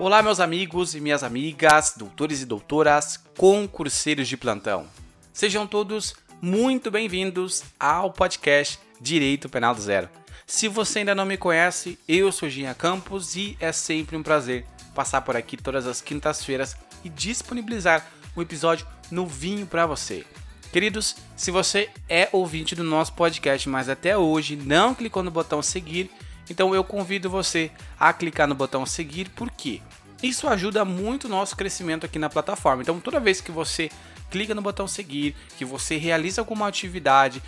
Olá, meus amigos e minhas amigas, doutores e doutoras, concurseiros de plantão. Sejam todos muito bem-vindos ao podcast Direito Penal do Zero. Se você ainda não me conhece, eu sou Ginha Campos e é sempre um prazer passar por aqui todas as quintas-feiras e disponibilizar um episódio novinho para você. Queridos, se você é ouvinte do nosso podcast, mas até hoje não clicou no botão seguir, então eu convido você a clicar no botão seguir, porque isso ajuda muito o nosso crescimento aqui na plataforma. Então toda vez que você clica no botão seguir, que você realiza alguma atividade,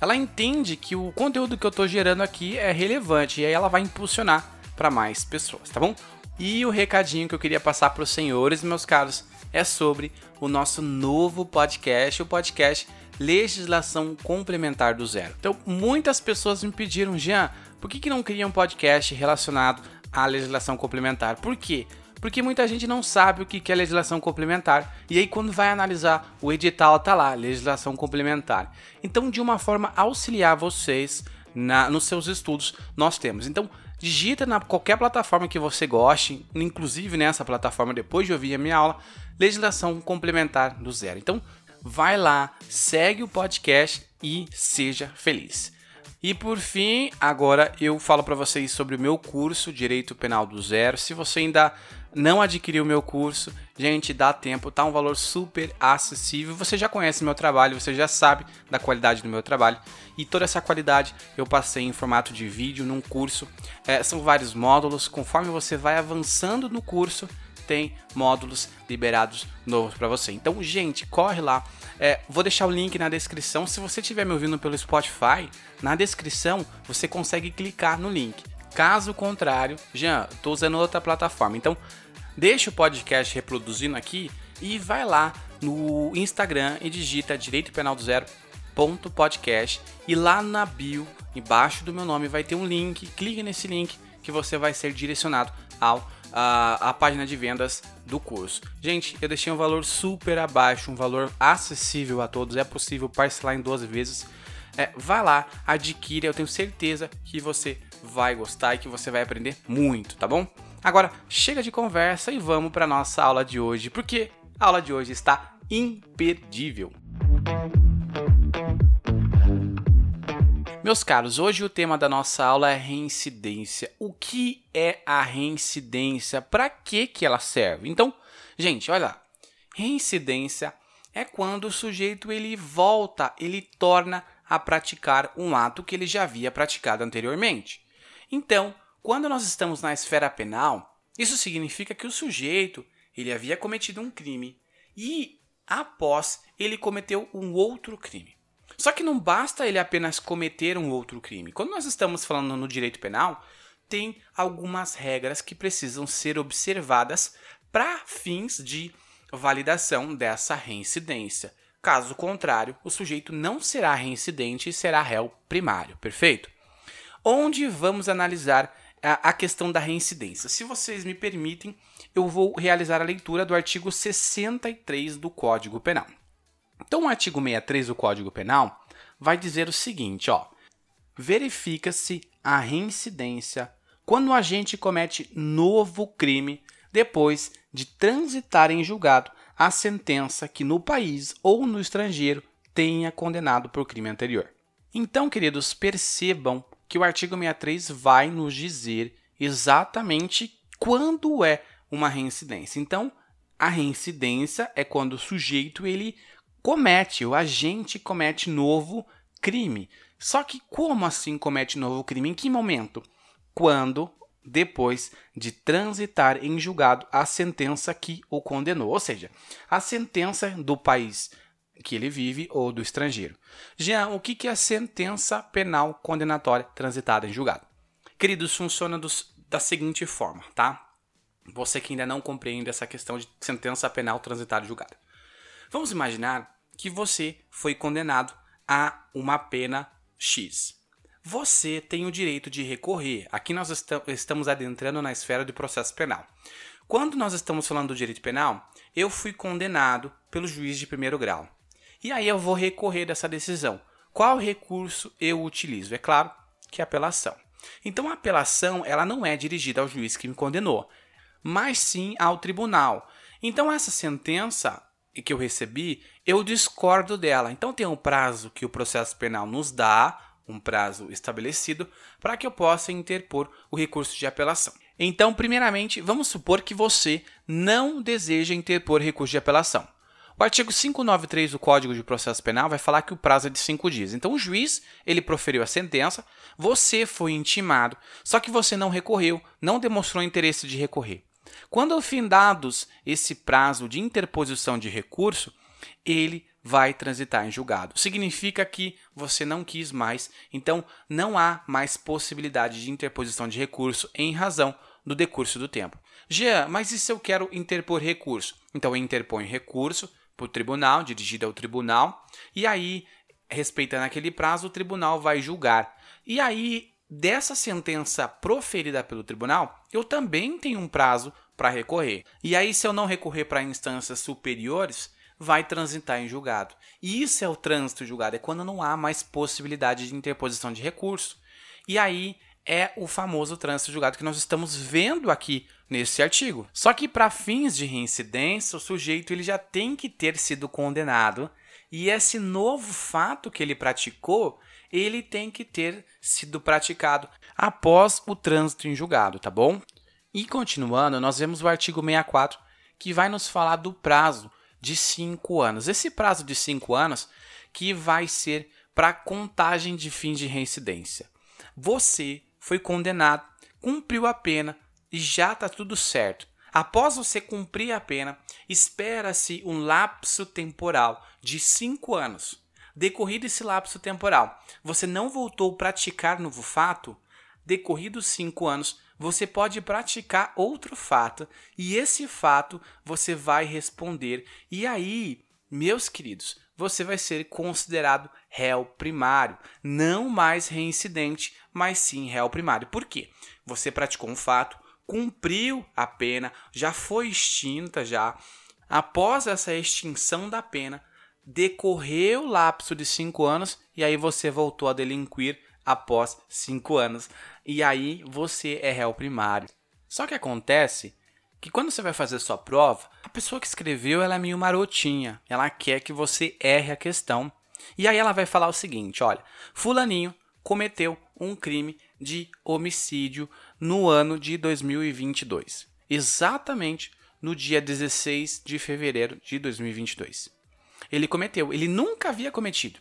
ela entende que o conteúdo que eu estou gerando aqui é relevante e aí ela vai impulsionar para mais pessoas, tá bom? E o recadinho que eu queria passar para os senhores, meus caros, é sobre o nosso novo podcast, o podcast Legislação Complementar do Zero. Então, muitas pessoas me pediram, Jean, por que, que não cria um podcast relacionado à legislação complementar? Por quê? Porque muita gente não sabe o que é legislação complementar. E aí, quando vai analisar o edital, tá lá, legislação complementar. Então, de uma forma auxiliar vocês na, nos seus estudos, nós temos. Então, digita na qualquer plataforma que você goste, inclusive nessa plataforma depois de ouvir a minha aula, legislação complementar do zero. Então, vai lá, segue o podcast e seja feliz. E por fim, agora eu falo para vocês sobre o meu curso Direito Penal do Zero. Se você ainda não adquiriu o meu curso, gente, dá tempo, tá um valor super acessível. Você já conhece meu trabalho, você já sabe da qualidade do meu trabalho e toda essa qualidade eu passei em formato de vídeo num curso. É, são vários módulos, conforme você vai avançando no curso, tem módulos liberados novos para você. Então, gente, corre lá. É, vou deixar o link na descrição. Se você estiver me ouvindo pelo Spotify, na descrição você consegue clicar no link. Caso contrário, já estou usando outra plataforma. Então, deixa o podcast reproduzindo aqui e vai lá no Instagram e digita Direito Penal do Zero ponto podcast e lá na bio, embaixo do meu nome, vai ter um link. Clique nesse link que você vai ser direcionado ao a, a página de vendas do curso. Gente, eu deixei um valor super abaixo, um valor acessível a todos. É possível parcelar em 12 vezes. É, vai lá, adquire. Eu tenho certeza que você vai gostar e que você vai aprender muito, tá bom? Agora, chega de conversa e vamos para nossa aula de hoje, porque a aula de hoje está imperdível. Meus caros, hoje o tema da nossa aula é reincidência. O que é a reincidência? Para que que ela serve? Então, gente, olha lá. Reincidência é quando o sujeito ele volta, ele torna a praticar um ato que ele já havia praticado anteriormente. Então, quando nós estamos na esfera penal, isso significa que o sujeito ele havia cometido um crime e após ele cometeu um outro crime. Só que não basta ele apenas cometer um outro crime. Quando nós estamos falando no direito penal, tem algumas regras que precisam ser observadas para fins de validação dessa reincidência. Caso contrário, o sujeito não será reincidente e será réu primário, perfeito? onde vamos analisar a, questão da reincidência. Se vocês me permitem, eu vou realizar a leitura do artigo 63 do Código Penal. Então, o artigo 63 do Código Penal vai dizer o seguinte, ó: verifica-se a reincidência quando o agente comete novo crime depois de transitar em julgado a sentença que no país ou no estrangeiro tenha condenado por crime anterior. Então, queridos, percebam que o artigo 63 vai nos dizer exatamente quando é uma reincidência. Então, a reincidência é quando o sujeito ele comete, o agente comete novo crime. Só que como assim comete novo crime? Em que momento? Quando depois de transitar em julgado a sentença que o condenou, ou seja, a sentença do país que ele vive ou do estrangeiro. Jean, o que é a sentença penal condenatória transitada em julgado? Queridos, funciona dos, da seguinte forma, tá? Você que ainda não compreende essa questão de sentença penal transitada em julgado. Vamos imaginar que você foi condenado a uma pena X. Você tem o direito de recorrer. Aqui nós estamos adentrando na esfera do processo penal. Quando nós estamos falando do direito penal, eu fui condenado pelo juiz de primeiro grau. E aí eu vou recorrer dessa decisão. Qual recurso eu utilizo? É claro que a apelação. Então a apelação ela não é dirigida ao juiz que me condenou. mas sim ao tribunal. Então, essa sentença que eu recebi, eu discordo dela. Então, tem um prazo que o processo penal nos dá, um prazo estabelecido, para que eu possa interpor o recurso de apelação. Então, primeiramente, vamos supor que você não deseja interpor recurso de apelação. O artigo 593 do Código de Processo Penal vai falar que o prazo é de cinco dias. Então, o juiz ele proferiu a sentença, você foi intimado, só que você não recorreu, não demonstrou interesse de recorrer. Quando findados esse prazo de interposição de recurso, ele vai transitar em julgado. Significa que você não quis mais, então não há mais possibilidade de interposição de recurso em razão do decurso do tempo. Jean, mas e se eu quero interpor recurso? Então interpõe recurso para o tribunal, dirigido ao tribunal, e aí, respeitando aquele prazo, o tribunal vai julgar. E aí, dessa sentença proferida pelo tribunal, eu também tenho um prazo para recorrer. E aí, se eu não recorrer para instâncias superiores, vai transitar em julgado. E isso é o trânsito julgado, é quando não há mais possibilidade de interposição de recurso. E aí é o famoso trânsito julgado que nós estamos vendo aqui nesse artigo. Só que para fins de reincidência, o sujeito ele já tem que ter sido condenado e esse novo fato que ele praticou, ele tem que ter sido praticado após o trânsito em julgado, tá bom? E continuando, nós vemos o artigo 64 que vai nos falar do prazo de 5 anos. Esse prazo de 5 anos que vai ser para contagem de fim de reincidência. Você foi condenado, cumpriu a pena e já está tudo certo. Após você cumprir a pena, espera-se um lapso temporal de 5 anos. Decorrido esse lapso temporal, você não voltou a praticar novo fato? Decorridos 5 anos, você pode praticar outro fato e esse fato você vai responder. E aí, meus queridos, você vai ser considerado réu primário, não mais reincidente, mas sim réu primário. Por quê? Você praticou um fato, cumpriu a pena, já foi extinta já. Após essa extinção da pena, decorreu o lapso de cinco anos e aí você voltou a delinquir após cinco anos. E aí você é réu primário. Só que acontece que quando você vai fazer sua prova, a pessoa que escreveu ela é meio marotinha. Ela quer que você erre a questão. E aí ela vai falar o seguinte: olha, Fulaninho cometeu um crime de homicídio no ano de 2022. Exatamente no dia 16 de fevereiro de 2022. Ele cometeu, ele nunca havia cometido.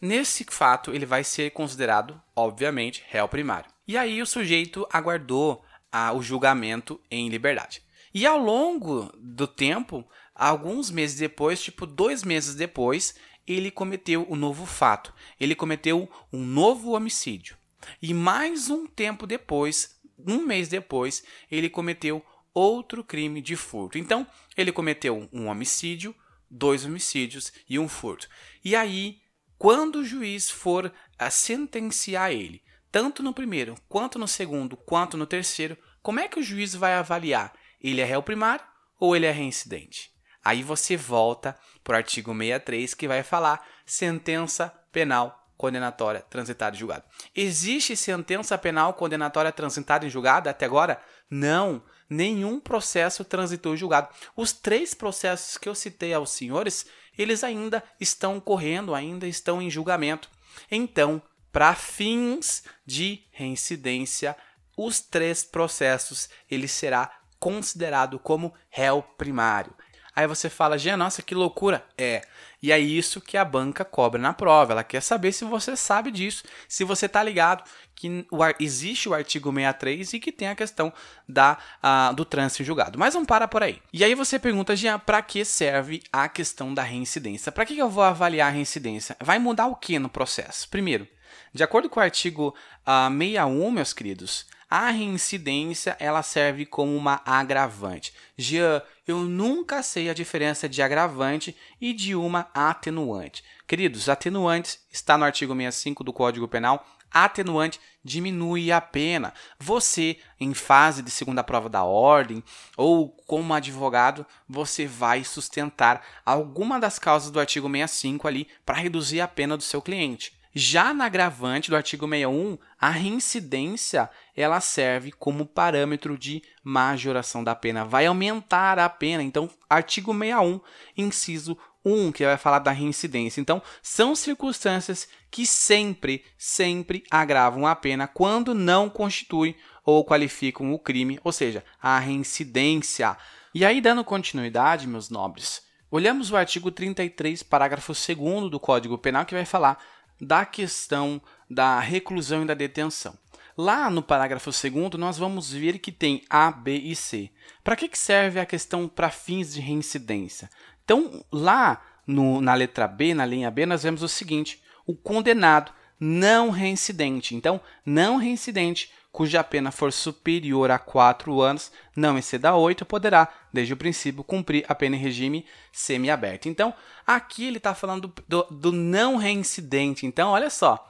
Nesse fato, ele vai ser considerado, obviamente, réu primário. E aí o sujeito aguardou ah, o julgamento em liberdade. E ao longo do tempo, alguns meses depois, tipo dois meses depois, ele cometeu um novo fato. Ele cometeu um novo homicídio. E mais um tempo depois, um mês depois, ele cometeu outro crime de furto. Então, ele cometeu um homicídio, dois homicídios e um furto. E aí quando o juiz for a sentenciar ele, tanto no primeiro, quanto no segundo, quanto no terceiro, como é que o juiz vai avaliar? Ele é réu primário ou ele é reincidente? Aí você volta para o artigo 63 que vai falar sentença penal condenatória transitada em julgado. Existe sentença penal condenatória transitada em julgado até agora? Não, nenhum processo transitou julgado. Os três processos que eu citei aos senhores eles ainda estão correndo, ainda estão em julgamento. Então, para fins de reincidência, os três processos ele será considerado como réu primário. Aí você fala, Jean, nossa, que loucura. É. E é isso que a banca cobra na prova. Ela quer saber se você sabe disso, se você está ligado que o, existe o artigo 63 e que tem a questão da, do trânsito julgado. Mas não para por aí. E aí você pergunta, Jean, para que serve a questão da reincidência? Para que eu vou avaliar a reincidência? Vai mudar o que no processo? Primeiro, de acordo com o artigo uh, ah, 61, meus queridos, a reincidência ela serve como uma agravante. Jean, eu nunca sei a diferença de agravante e de uma atenuante. Queridos, atenuantes está no artigo 65 do Código Penal. Atenuante diminui a pena. Você, em fase de segunda prova da ordem ou como advogado, você vai sustentar alguma das causas do artigo 65 ali para reduzir a pena do seu cliente. Já na agravante do artigo 61, a reincidência ela serve como parâmetro de majoração da pena, vai aumentar a pena. Então, artigo 61, inciso 1, que vai falar da reincidência. Então, são circunstâncias que sempre, sempre agravam a pena quando não constituem ou qualificam o crime, ou seja, a reincidência. E aí, dando continuidade, meus nobres, olhamos o artigo 33, parágrafo 2 do Código Penal, que vai falar da questão da reclusão e da detenção. Lá no parágrafo 2, nós vamos ver que tem A, B e C. Para que, que serve a questão para fins de reincidência? Então, lá no, na letra B, na linha B, nós vemos o seguinte: o condenado não reincidente. Então, não reincidente cuja pena for superior a 4 anos, não exceda 8, poderá, desde o princípio, cumprir a pena em regime semiaberto. Então, aqui ele está falando do, do, não reincidente. Então, olha só,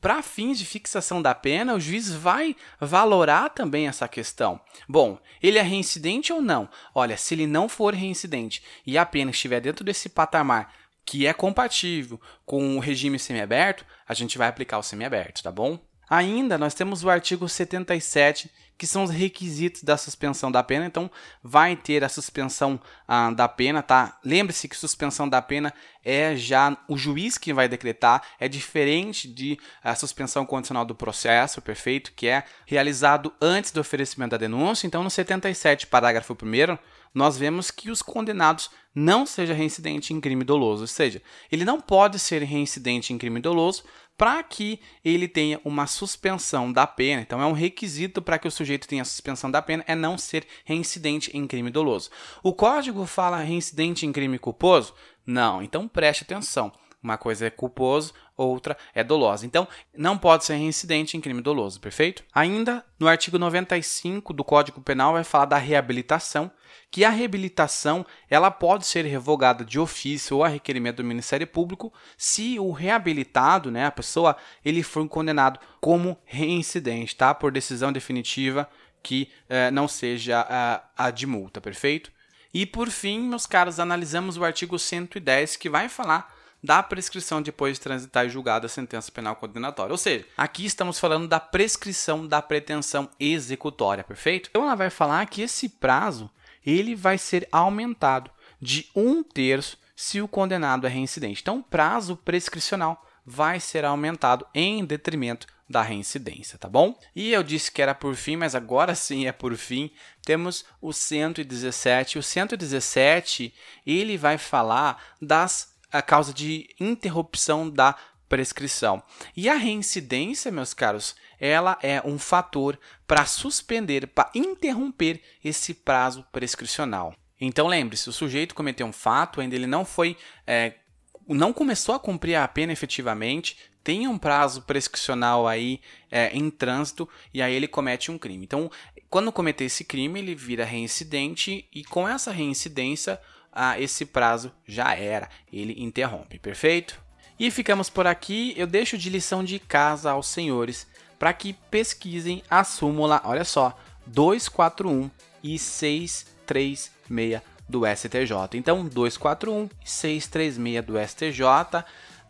para fins de fixação da pena, o juiz vai valorar também essa questão. Bom, ele é reincidente ou não? Olha, se ele não for reincidente e a pena estiver dentro desse patamar que é compatível com o regime semiaberto, a gente vai aplicar o semiaberto, tá bom? Ainda nós temos o artigo 77, que são os requisitos da suspensão da pena. Então, vai ter a suspensão ah, da pena, tá? Lembre-se que suspensão da pena é já o juiz que vai decretar, é diferente de a suspensão condicional do processo, perfeito, que é realizado antes do oferecimento da denúncia. Então, no 77, parágrafo 1 nós vemos que os condenados não seja reincidente em crime doloso, ou seja, ele não pode ser reincidente em crime doloso para que ele tenha uma suspensão da pena. Então, é um requisito para que o sujeito tenha suspensão da pena é não ser reincidente em crime doloso. O código fala reincidente em crime culposo? Não, então preste atenção. Uma coisa é culposo, outra é dolosa. Então, não pode ser reincidente em crime doloso, perfeito? Ainda no artigo 95 do Código Penal vai falar da reabilitação, que a reabilitação ela pode ser revogada de ofício ou a requerimento do Ministério Público se o reabilitado, né, a pessoa, ele for condenado como reincidente, tá? Por decisão definitiva que eh, não seja a, a de multa, perfeito? E por fim, meus caros, analisamos o artigo 110 que vai falar da prescrição depois de transitar e julgada a sentença penal condenatória. Ou seja, aqui estamos falando da prescrição da pretensão executória, perfeito? Então ela vai falar que esse prazo ele vai ser aumentado de um terço se o condenado é reincidente. Então, o prazo prescricional vai ser aumentado em detrimento da reincidência, tá bom? E eu disse que era por fim, mas agora sim é por fim. Temos o 117. O 117, ele vai falar das a causa de interrupção da prescrição. E a reincidência, meus caros, ela é um fator para suspender, para interromper esse prazo prescricional. Então lembre-se, o sujeito cometeu um fato, ainda ele não foi, é, não começou a cumprir a pena efetivamente, tem um prazo prescricional aí é, em trânsito e aí ele comete um crime. Então, quando cometer esse crime, ele vira reincidente e com essa reincidência, ah, esse prazo já era, ele interrompe, perfeito? E ficamos por aqui. Eu deixo de lição de casa aos senhores para que pesquisem a súmula, olha só, 241 e 636 do STJ. Então, 241 e 636 do STJ.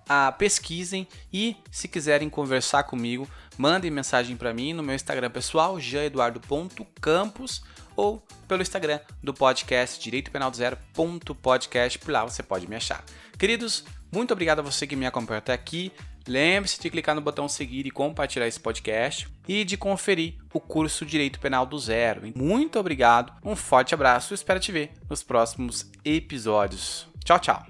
Ah, pesquisem e se quiserem conversar comigo, mandem mensagem para mim no meu Instagram pessoal, jaeduardo.campos ou pelo Instagram do podcast Direito Penal do Zero podcast, por lá você pode me achar. Queridos, muito obrigado a você que me acompanhou até aqui. Lembre-se de clicar no botão seguir e compartilhar esse podcast e de conferir o curso Direito Penal do Zero. Muito obrigado, um forte abraço e espero te ver nos próximos episódios. Tchau, tchau.